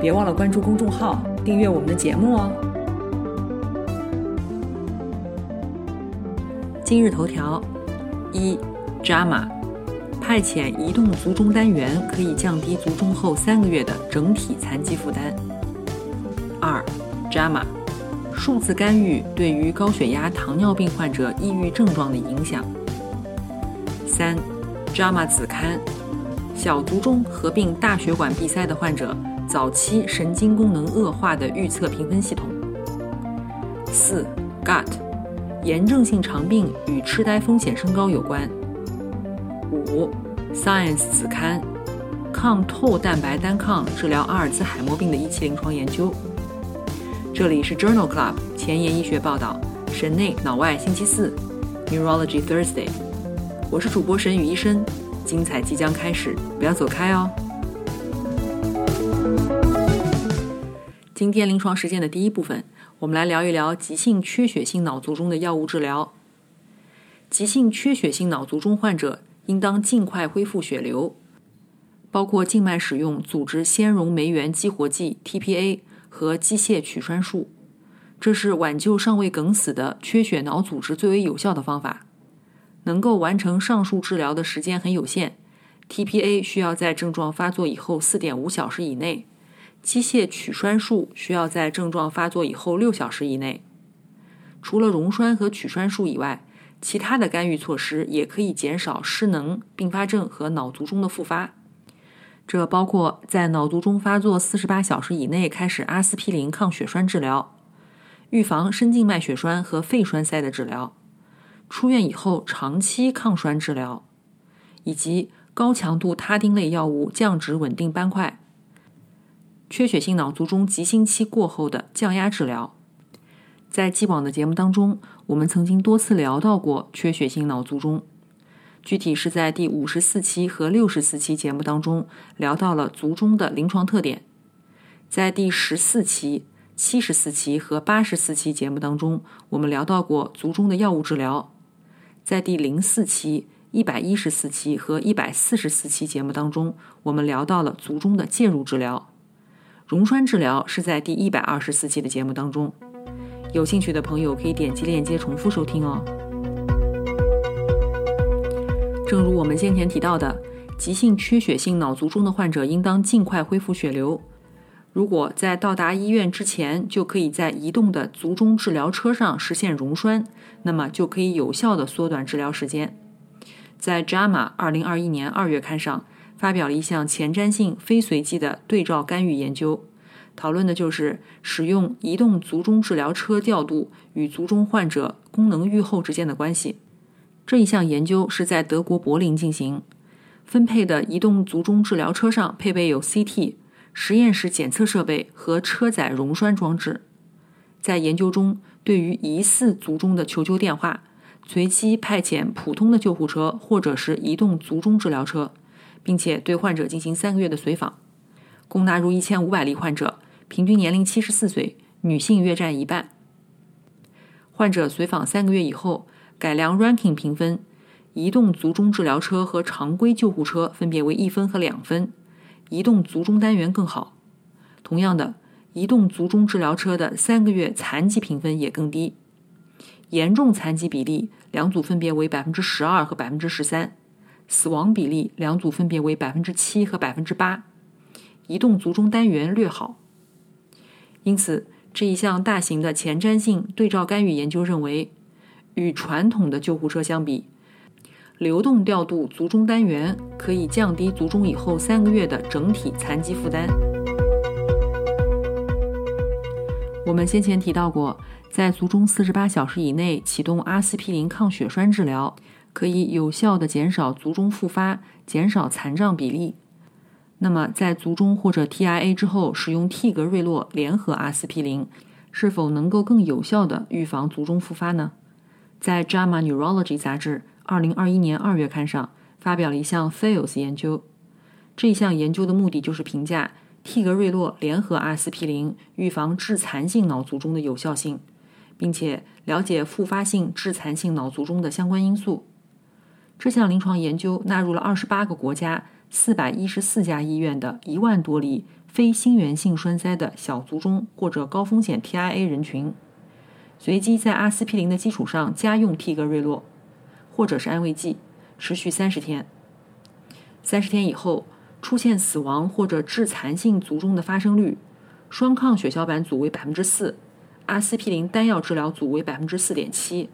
别忘了关注公众号，订阅我们的节目哦。今日头条：一，JAMA 派遣移动卒中单元可以降低卒中后三个月的整体残疾负担。二，JAMA 数字干预对于高血压、糖尿病患者抑郁症状的影响。三，JAMA 子刊小卒中合并大血管闭塞的患者。早期神经功能恶化的预测评分系统。四，Gut，炎症性肠病与痴呆风险升高有关。五，Science 子刊，抗透蛋白单抗治疗阿尔兹海默病的一期临床研究。这里是 Journal Club 前沿医学报道，神内脑外星期四，Neurology Thursday。我是主播神宇医生，精彩即将开始，不要走开哦。今天临床实践的第一部分，我们来聊一聊急性缺血性脑卒中的药物治疗。急性缺血性脑卒中患者应当尽快恢复血流，包括静脉使用组织纤溶酶原激活剂 （TPA） 和机械取栓术，这是挽救尚未梗死的缺血脑组织最为有效的方法。能够完成上述治疗的时间很有限，TPA 需要在症状发作以后四点五小时以内。机械取栓术需要在症状发作以后六小时以内。除了溶栓和取栓术以外，其他的干预措施也可以减少失能、并发症和脑卒中的复发。这包括在脑卒中发作四十八小时以内开始阿司匹林抗血栓治疗，预防深静脉血栓和肺栓塞的治疗，出院以后长期抗栓治疗，以及高强度他汀类药物降脂稳定斑块。缺血性脑卒中急性期过后的降压治疗，在既往的节目当中，我们曾经多次聊到过缺血性脑卒中，具体是在第五十四期和六十四期节目当中聊到了卒中的临床特点，在第十四期、七十四期和八十四期节目当中，我们聊到过卒中的药物治疗，在第零四期、一百一十四期和一百四十四期节目当中，我们聊到了卒中的介入治疗。溶栓治疗是在第一百二十四期的节目当中，有兴趣的朋友可以点击链接重复收听哦。正如我们先前提到的，急性缺血性脑卒中的患者应当尽快恢复血流。如果在到达医院之前就可以在移动的卒中治疗车上实现溶栓，那么就可以有效的缩短治疗时间。在《JAMA》二零二一年二月刊上。发表了一项前瞻性非随机的对照干预研究，讨论的就是使用移动卒中治疗车调度与卒中患者功能预后之间的关系。这一项研究是在德国柏林进行，分配的移动卒中治疗车上配备有 CT 实验室检测设备和车载溶栓装置。在研究中，对于疑似卒中的求救电话，随机派遣普通的救护车或者是移动卒中治疗车。并且对患者进行三个月的随访，共纳入一千五百例患者，平均年龄七十四岁，女性约占一半。患者随访三个月以后，改良 ranking 评分，移动卒中治疗车和常规救护车分别为一分和两分，移动卒中单元更好。同样的，移动卒中治疗车的三个月残疾评分也更低，严重残疾比例两组分别为百分之十二和百分之十三。死亡比例两组分别为百分之七和百分之八，移动卒中单元略好。因此，这一项大型的前瞻性对照干预研究认为，与传统的救护车相比，流动调度卒中单元可以降低卒中以后三个月的整体残疾负担。我们先前提到过，在卒中四十八小时以内启动阿司匹林抗血栓治疗。可以有效的减少卒中复发，减少残障比例。那么在卒中或者 TIA 之后使用替格瑞洛联合阿司匹林，是否能够更有效的预防卒中复发呢？在《JAMA Neurology》杂志二零二一年二月刊上发表了一项 FAILS 研究。这项研究的目的就是评价替格瑞洛联合阿司匹林预防致残性脑卒中的有效性，并且了解复发性致残性脑卒中的相关因素。这项临床研究纳入了二十八个国家四百一十四家医院的一万多例非心源性栓塞的小卒中或者高风险 TIA 人群，随机在阿司匹林的基础上加用替格瑞洛或者是安慰剂，持续三十天。三十天以后。出现死亡或者致残性卒中的发生率，双抗血小板组为百分之四，阿司匹林单药治疗组为百分之四点七。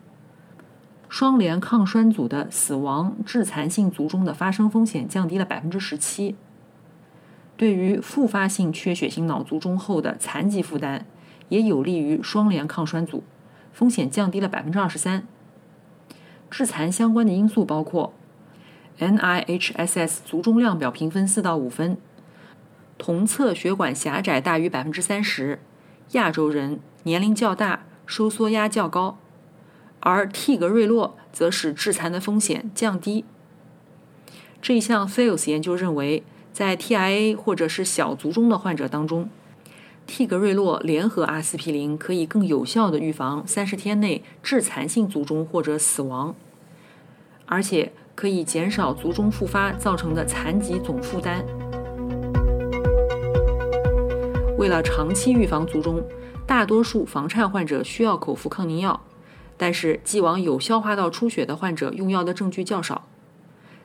双联抗栓组的死亡致残性卒中的发生风险降低了百分之十七。对于复发性缺血性脑卒中后的残疾负担，也有利于双联抗栓组，风险降低了百分之二十三。致残相关的因素包括。NIHSS 卒中量表评分四到五分，同侧血管狭窄大于百分之三十，亚洲人年龄较大，收缩压较高，而替格瑞洛则使致残的风险降低。这一项 FAILS 研究认为，在 TIA 或者是小卒中的患者当中，替格瑞洛联合阿司匹林可以更有效的预防三十天内致残性卒中或者死亡，而且。可以减少卒中复发造成的残疾总负担。为了长期预防卒中，大多数房颤患者需要口服抗凝药，但是既往有消化道出血的患者用药的证据较少。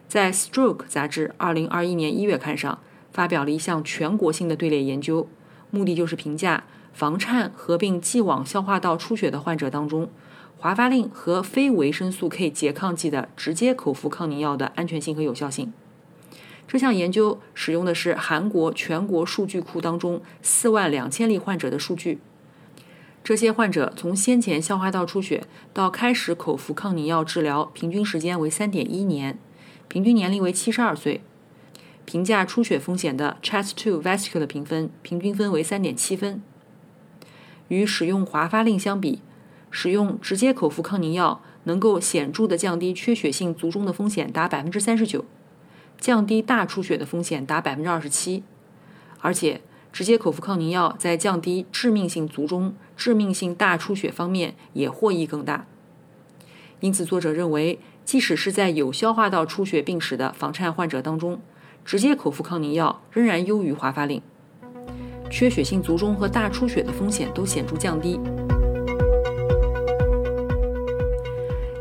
在《Stroke》杂志2021年1月刊上发表了一项全国性的队列研究，目的就是评价房颤合并既往消化道出血的患者当中。华发令和非维生素 K 拮抗剂的直接口服抗凝药的安全性和有效性。这项研究使用的是韩国全国数据库当中四万两千例患者的数据。这些患者从先前消化道出血到开始口服抗凝药治疗，平均时间为三点一年，平均年龄为七十二岁。评价出血风险的 CHEST-2 Vascular 评分平均分为三点七分。与使用华发令相比。使用直接口服抗凝药能够显著的降低缺血性卒中的风险达百分之三十九，降低大出血的风险达百分之二十七，而且直接口服抗凝药在降低致命性卒中、致命性大出血方面也获益更大。因此，作者认为，即使是在有消化道出血病史的房颤患者当中，直接口服抗凝药仍然优于华发令，缺血性卒中和大出血的风险都显著降低。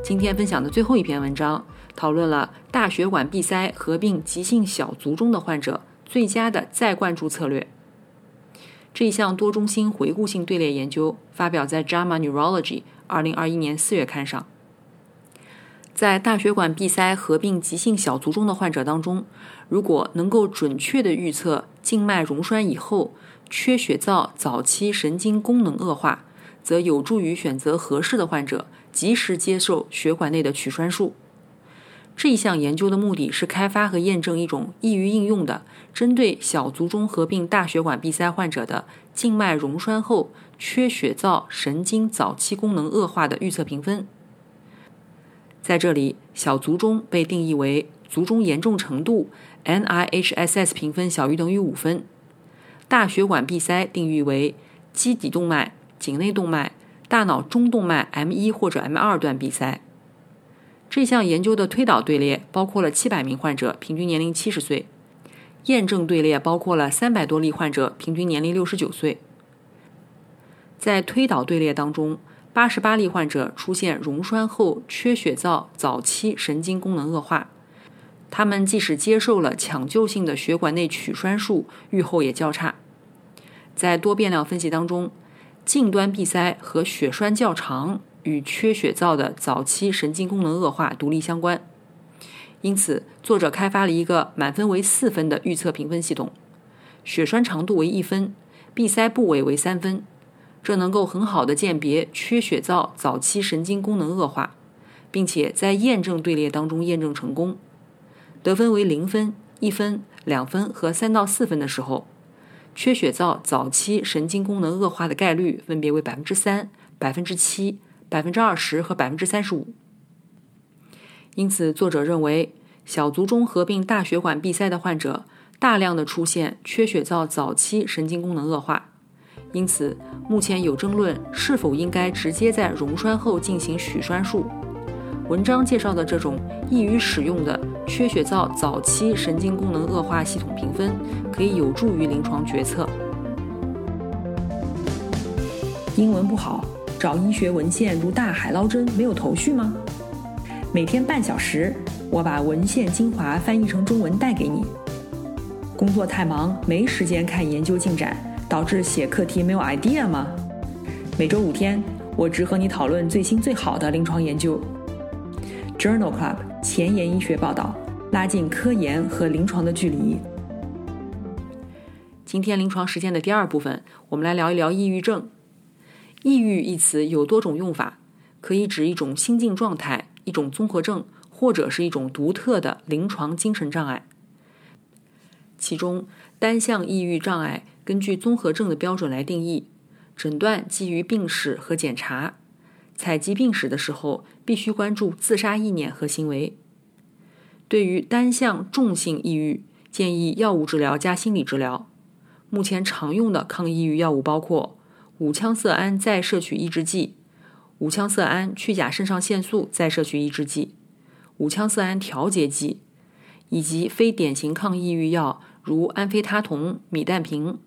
今天分享的最后一篇文章，讨论了大血管闭塞合并急性小卒中的患者最佳的再灌注策略。这一项多中心回顾性队列研究发表在《JAMA Neurology》二零二一年四月刊上。在大血管闭塞合并急性小卒中的患者当中，如果能够准确的预测静脉溶栓以后缺血灶早期神经功能恶化，则有助于选择合适的患者。及时接受血管内的取栓术。这一项研究的目的是开发和验证一种易于应用的针对小卒中合并大血管闭塞患者的静脉溶栓后缺血灶神经早期功能恶化的预测评分。在这里，小卒中被定义为卒中严重程度 NIHSS 评分小于等于五分，大血管闭塞定义为基底动脉、颈内动脉。大脑中动脉 M 一或者 M 二段闭塞。这项研究的推导队列包括了七百名患者，平均年龄七十岁；验证队列包括了三百多例患者，平均年龄六十九岁。在推导队列当中，八十八例患者出现溶栓后缺血灶早期神经功能恶化，他们即使接受了抢救性的血管内取栓术，预后也较差。在多变量分析当中。近端闭塞和血栓较长与缺血灶的早期神经功能恶化独立相关，因此作者开发了一个满分为四分的预测评分系统，血栓长度为一分，闭塞部位为三分，这能够很好的鉴别缺血灶早期神经功能恶化，并且在验证队列当中验证成功，得分为零分、一分、两分和三到四分的时候，缺血灶早期神经功能恶化的概率分别为百分之三、百分之七、百分之二十和百分之三十五。因此，作者认为小卒中合并大血管闭塞的患者大量的出现缺血灶早期神经功能恶化。因此，目前有争论是否应该直接在溶栓后进行许栓术。文章介绍的这种易于使用的缺血灶早期神经功能恶化系统评分，可以有助于临床决策。英文不好，找医学文献如大海捞针，没有头绪吗？每天半小时，我把文献精华翻译成中文带给你。工作太忙，没时间看研究进展，导致写课题没有 idea 吗？每周五天，我只和你讨论最新最好的临床研究。Journal Club 前沿医学报道，拉近科研和临床的距离。今天临床实践的第二部分，我们来聊一聊抑郁症。抑郁一词有多种用法，可以指一种心境状态、一种综合症，或者是一种独特的临床精神障碍。其中，单向抑郁障碍根据综合症的标准来定义，诊断基于病史和检查。采集病史的时候，必须关注自杀意念和行为。对于单向重性抑郁，建议药物治疗加心理治疗。目前常用的抗抑郁药物包括五羟色胺再摄取抑制剂、五羟色胺去甲肾上腺素再摄取抑制剂、五羟色胺调节剂，以及非典型抗抑郁药，如安非他酮、米氮平。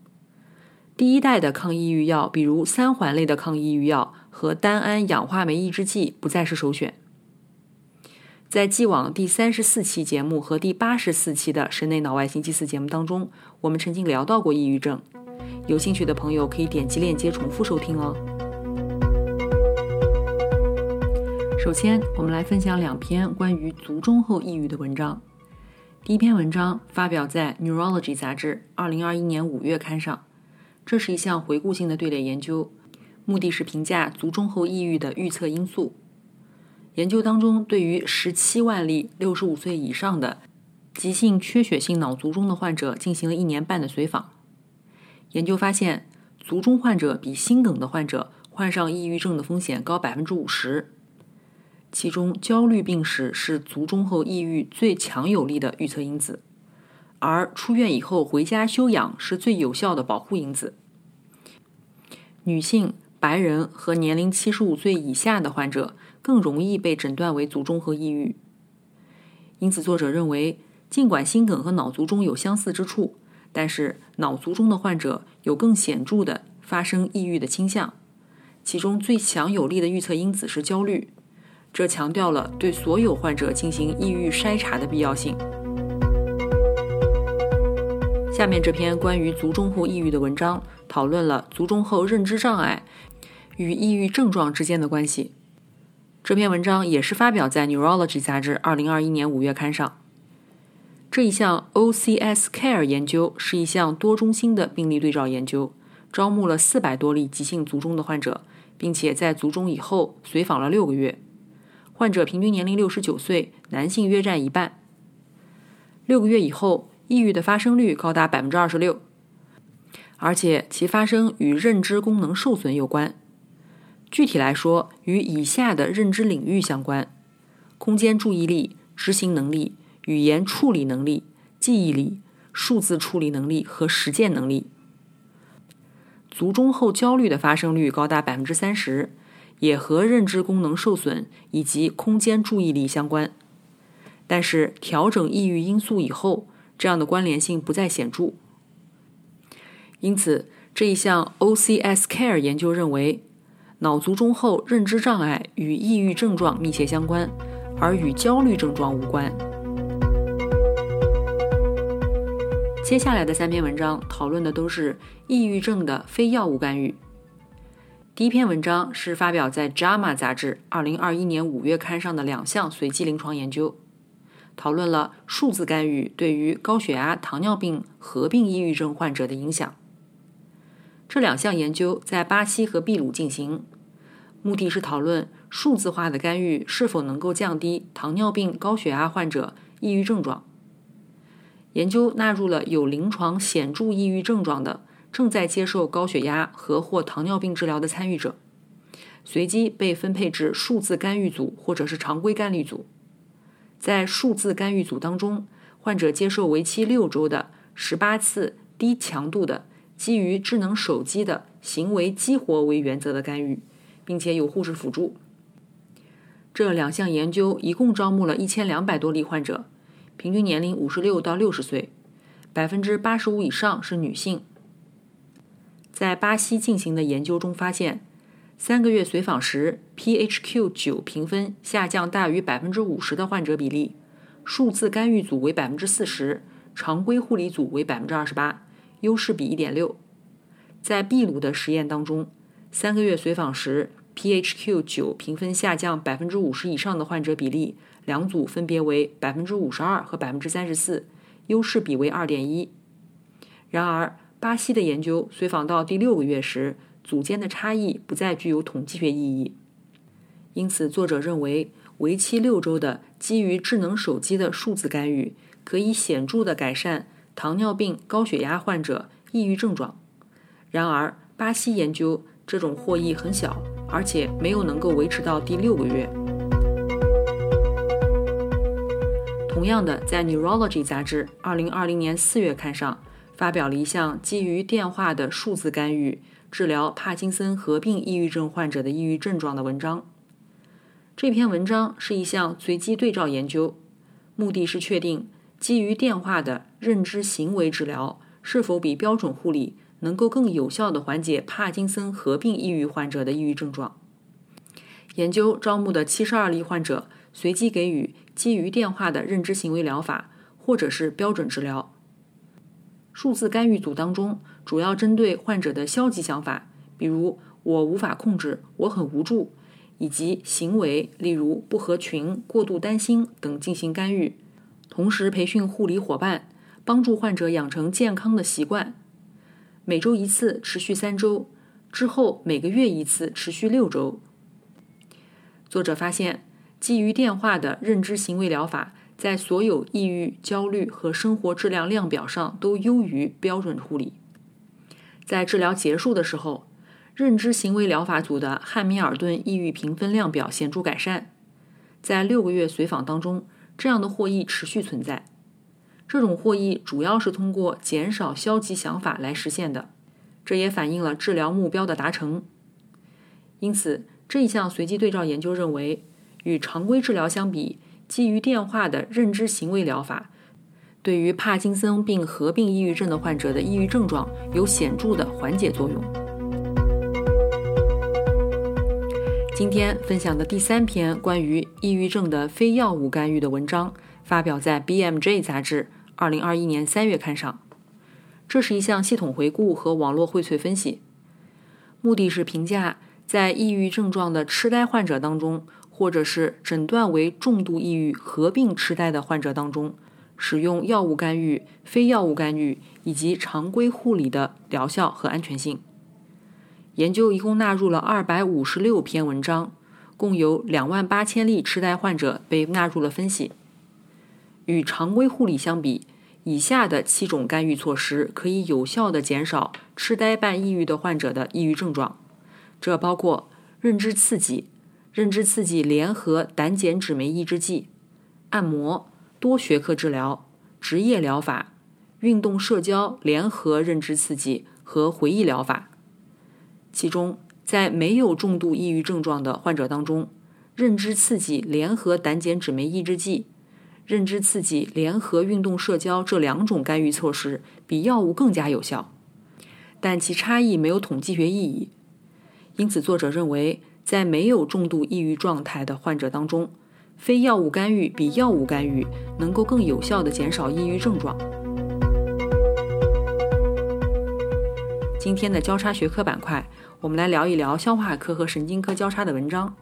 第一代的抗抑郁药，比如三环类的抗抑郁药和单胺氧化酶抑制剂，不再是首选。在既往第三十四期节目和第八十四期的神内脑外星期四节目当中，我们曾经聊到过抑郁症。有兴趣的朋友可以点击链接重复收听哦。首先，我们来分享两篇关于卒中后抑郁的文章。第一篇文章发表在《Neurology》杂志二零二一年五月刊上。这是一项回顾性的队列研究，目的是评价卒中后抑郁的预测因素。研究当中，对于十七万例六十五岁以上的急性缺血性脑卒中的患者进行了一年半的随访。研究发现，卒中患者比心梗的患者患上抑郁症的风险高百分之五十。其中，焦虑病史是卒中后抑郁最强有力的预测因子。而出院以后回家休养是最有效的保护因子。女性、白人和年龄七十五岁以下的患者更容易被诊断为卒中和抑郁。因此，作者认为，尽管心梗和脑卒中有相似之处，但是脑卒中的患者有更显著的发生抑郁的倾向。其中最强有力的预测因子是焦虑，这强调了对所有患者进行抑郁筛查的必要性。下面这篇关于卒中后抑郁的文章，讨论了卒中后认知障碍与抑郁症状之间的关系。这篇文章也是发表在《Neurology》杂志2021年5月刊上。这一项 OCS Care 研究是一项多中心的病例对照研究，招募了400多例急性卒中的患者，并且在卒中以后随访了六个月。患者平均年龄69岁，男性约占一半。六个月以后。抑郁的发生率高达百分之二十六，而且其发生与认知功能受损有关。具体来说，与以下的认知领域相关：空间注意力、执行能力、语言处理能力、记忆力、数字处理能力和实践能力。卒中后焦虑的发生率高达百分之三十，也和认知功能受损以及空间注意力相关。但是调整抑郁因素以后，这样的关联性不再显著，因此这一项 OCS Care 研究认为，脑卒中后认知障碍与抑郁症状密切相关，而与焦虑症状无关。接下来的三篇文章讨论的都是抑郁症的非药物干预。第一篇文章是发表在《JAMA》杂志2021年5月刊上的两项随机临床研究。讨论了数字干预对于高血压、糖尿病合并抑郁症患者的影响。这两项研究在巴西和秘鲁进行，目的是讨论数字化的干预是否能够降低糖尿病、高血压患者抑郁症状。研究纳入了有临床显著抑郁症状的、正在接受高血压和或糖尿病治疗的参与者，随机被分配至数字干预组或者是常规干预组。在数字干预组当中，患者接受为期六周的十八次低强度的基于智能手机的行为激活为原则的干预，并且有护士辅助。这两项研究一共招募了一千两百多例患者，平均年龄五十六到六十岁，百分之八十五以上是女性。在巴西进行的研究中发现，三个月随访时，PHQ 九评分下降大于百分之五十的患者比例，数字干预组为百分之四十，常规护理组为百分之二十八，优势比一点六。在秘鲁的实验当中，三个月随访时。PHQ 九评分下降百分之五十以上的患者比例，两组分别为百分之五十二和百分之三十四，优势比为二点一。然而，巴西的研究随访到第六个月时，组间的差异不再具有统计学意义。因此，作者认为，为期六周的基于智能手机的数字干预可以显著地改善糖尿病、高血压患者抑郁症状。然而，巴西研究这种获益很小。而且没有能够维持到第六个月。同样的，在《Neurology》杂志2020年4月刊上发表了一项基于电话的数字干预治疗帕金森合并抑郁症患者的抑郁症状的文章。这篇文章是一项随机对照研究，目的是确定基于电话的认知行为治疗是否比标准护理。能够更有效地缓解帕金森合并抑郁患者的抑郁症状。研究招募的七十二例患者随机给予基于电话的认知行为疗法，或者是标准治疗。数字干预组当中，主要针对患者的消极想法，比如“我无法控制”“我很无助”，以及行为，例如不合群、过度担心等进行干预。同时培训护理伙伴，帮助患者养成健康的习惯。每周一次，持续三周，之后每个月一次，持续六周。作者发现，基于电话的认知行为疗法在所有抑郁、焦虑和生活质量量表上都优于标准护理。在治疗结束的时候，认知行为疗法组的汉密尔顿抑郁评分量表显著改善。在六个月随访当中，这样的获益持续存在。这种获益主要是通过减少消极想法来实现的，这也反映了治疗目标的达成。因此，这一项随机对照研究认为，与常规治疗相比，基于电话的认知行为疗法对于帕金森病合并抑郁症的患者的抑郁症状有显著的缓解作用。今天分享的第三篇关于抑郁症的非药物干预的文章，发表在《BMJ》杂志。二零二一年三月刊上，这是一项系统回顾和网络荟萃分析，目的是评价在抑郁症状的痴呆患者当中，或者是诊断为重度抑郁合并痴呆的患者当中，使用药物干预、非药物干预以及常规护理的疗效和安全性。研究一共纳入了二百五十六篇文章，共有两万八千例痴呆患者被纳入了分析。与常规护理相比，以下的七种干预措施可以有效地减少痴呆伴抑郁的患者的抑郁症状。这包括认知刺激、认知刺激联合胆碱酯酶抑制剂、按摩、多学科治疗、职业疗法、运动社交联合认知刺激和回忆疗法。其中，在没有重度抑郁症状的患者当中，认知刺激联合胆碱酯酶抑制剂。认知刺激联合运动社交这两种干预措施比药物更加有效，但其差异没有统计学意义。因此，作者认为，在没有重度抑郁状态的患者当中，非药物干预比药物干预能够更有效地减少抑郁症状。今天的交叉学科板块，我们来聊一聊消化科和神经科交叉的文章。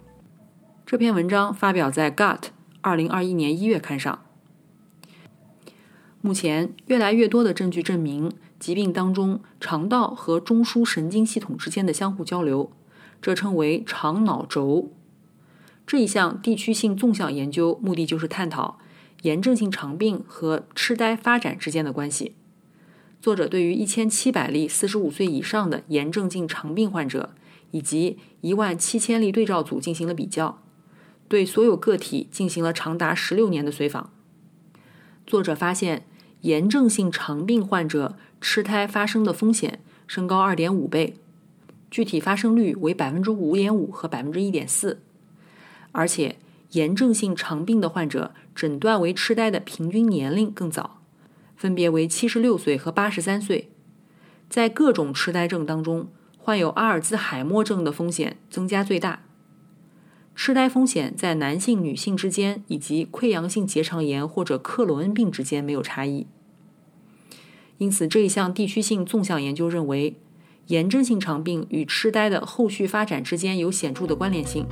这篇文章发表在《Gut》。二零二一年一月刊上，目前越来越多的证据证明疾病当中肠道和中枢神经系统之间的相互交流，这称为肠脑轴。这一项地区性纵向研究目的就是探讨炎症性肠病和痴呆发展之间的关系。作者对于一千七百例四十五岁以上的炎症性肠病患者以及一万七千例对照组进行了比较，对所有个体进行了长达十六年的随访。作者发现，炎症性肠病患者痴呆发生的风险升高二点五倍，具体发生率为百分之五点五和百分之一点四，而且炎症性肠病的患者诊断为痴呆的平均年龄更早，分别为七十六岁和八十三岁。在各种痴呆症当中，患有阿尔兹海默症的风险增加最大。痴呆风险在男性、女性之间，以及溃疡性结肠炎或者克罗恩病之间没有差异。因此，这一项地区性纵向研究认为，炎症性肠病与痴呆的后续发展之间有显著的关联性，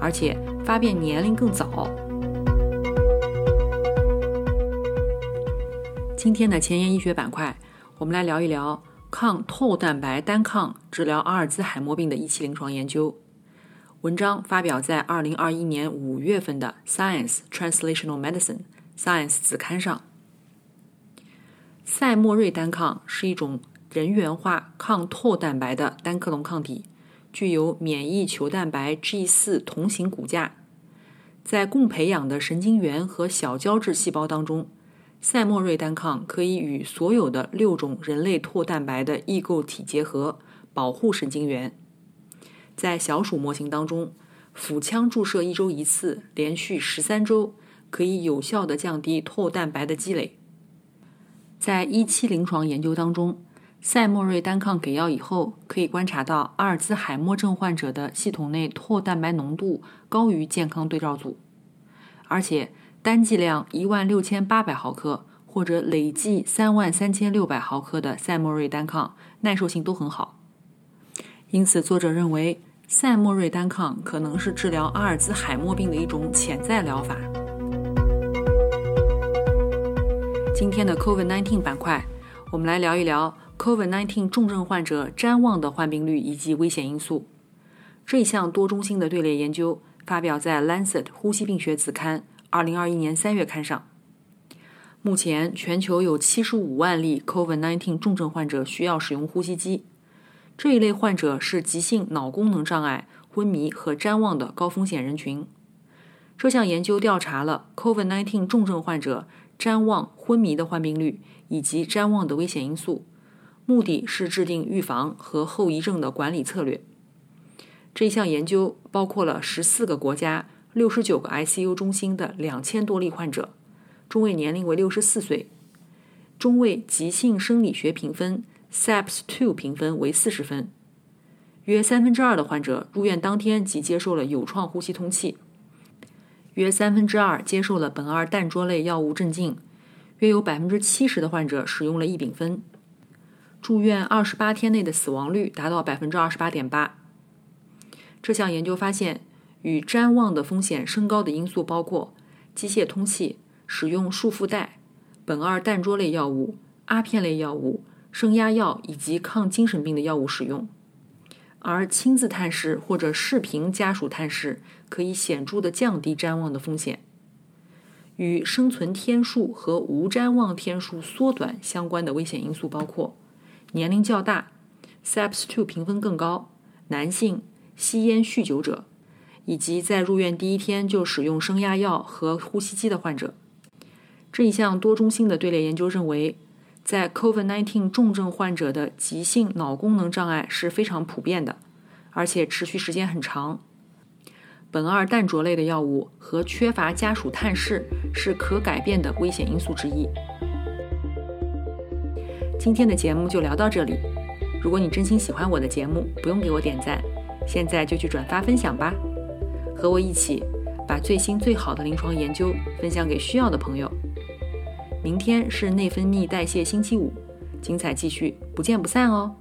而且发病年龄更早。今天的前沿医学板块，我们来聊一聊抗透蛋白单抗治疗阿尔兹海默病的一期临床研究。文章发表在二零二一年五月份的《Science Translational Medicine》Science 子刊上。赛莫瑞单抗是一种人源化抗透蛋白的单克隆抗体，具有免疫球蛋白 G 四同型骨架。在共培养的神经元和小胶质细胞当中，赛莫瑞单抗可以与所有的六种人类透蛋白的异构体结合，保护神经元。在小鼠模型当中，腹腔注射一周一次，连续十三周，可以有效的降低透蛋白的积累。在一期临床研究当中，赛莫瑞单抗给药以后，可以观察到阿尔兹海默症患者的系统内透蛋白浓度高于健康对照组，而且单剂量一万六千八百毫克或者累计三万三千六百毫克的赛莫瑞单抗耐受性都很好。因此，作者认为赛莫瑞单抗可能是治疗阿尔兹海默病的一种潜在疗法。今天的 COVID-19 板块，我们来聊一聊 COVID-19 重症患者谵妄的患病率以及危险因素。这一项多中心的队列研究发表在《Lancet 呼吸病学》子刊2021年3月刊上。目前，全球有75万例 COVID-19 重症患者需要使用呼吸机。这一类患者是急性脑功能障碍、昏迷和谵妄的高风险人群。这项研究调查了 COVID-19 重症患者谵妄、昏迷的患病率以及谵妄的危险因素，目的是制定预防和后遗症的管理策略。这项研究包括了十四个国家、六十九个 ICU 中心的两千多例患者，中位年龄为六十四岁，中位急性生理学评分。SAPS-2 评分为四十分，约三分之二的患者入院当天即接受了有创呼吸通气，约三分之二接受了苯二氮卓类药物镇静，约有百分之七十的患者使用了异丙酚。住院二十八天内的死亡率达到百分之二十八点八。这项研究发现，与谵妄的风险升高的因素包括机械通气、使用束缚带、苯二氮卓类药物、阿片类药物。升压药以及抗精神病的药物使用，而亲自探视或者视频家属探视可以显著的降低谵妄的风险。与生存天数和无谵妄天数缩短相关的危险因素包括年龄较大、SAPS-2 评分更高、男性、吸烟、酗酒者，以及在入院第一天就使用升压药和呼吸机的患者。这一项多中心的队列研究认为。在 COVID-19 重症患者的急性脑功能障碍是非常普遍的，而且持续时间很长。苯二氮卓类的药物和缺乏家属探视是可改变的危险因素之一。今天的节目就聊到这里。如果你真心喜欢我的节目，不用给我点赞，现在就去转发分享吧，和我一起把最新最好的临床研究分享给需要的朋友。明天是内分泌代谢星期五，精彩继续，不见不散哦。